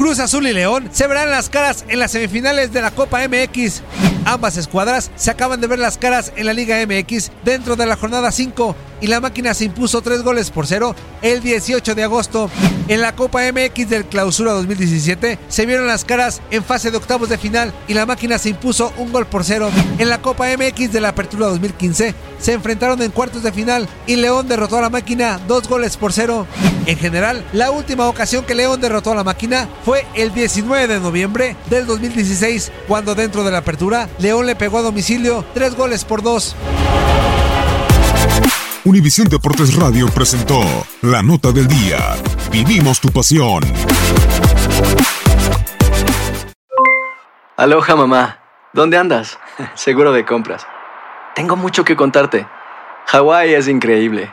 Cruz Azul y León se verán las caras en las semifinales de la Copa MX. Ambas escuadras se acaban de ver las caras en la Liga MX dentro de la jornada 5 y la máquina se impuso 3 goles por 0 el 18 de agosto. En la Copa MX del Clausura 2017 se vieron las caras en fase de octavos de final y la máquina se impuso un gol por 0. En la Copa MX de la Apertura 2015 se enfrentaron en cuartos de final y León derrotó a la máquina 2 goles por 0. En general, la última ocasión que León derrotó a la máquina fue el 19 de noviembre del 2016, cuando dentro de la apertura León le pegó a domicilio 3 goles por 2. Univisión Deportes Radio presentó La Nota del Día. Vivimos tu pasión. Aloha mamá, ¿dónde andas? Seguro de compras. Tengo mucho que contarte. Hawái es increíble.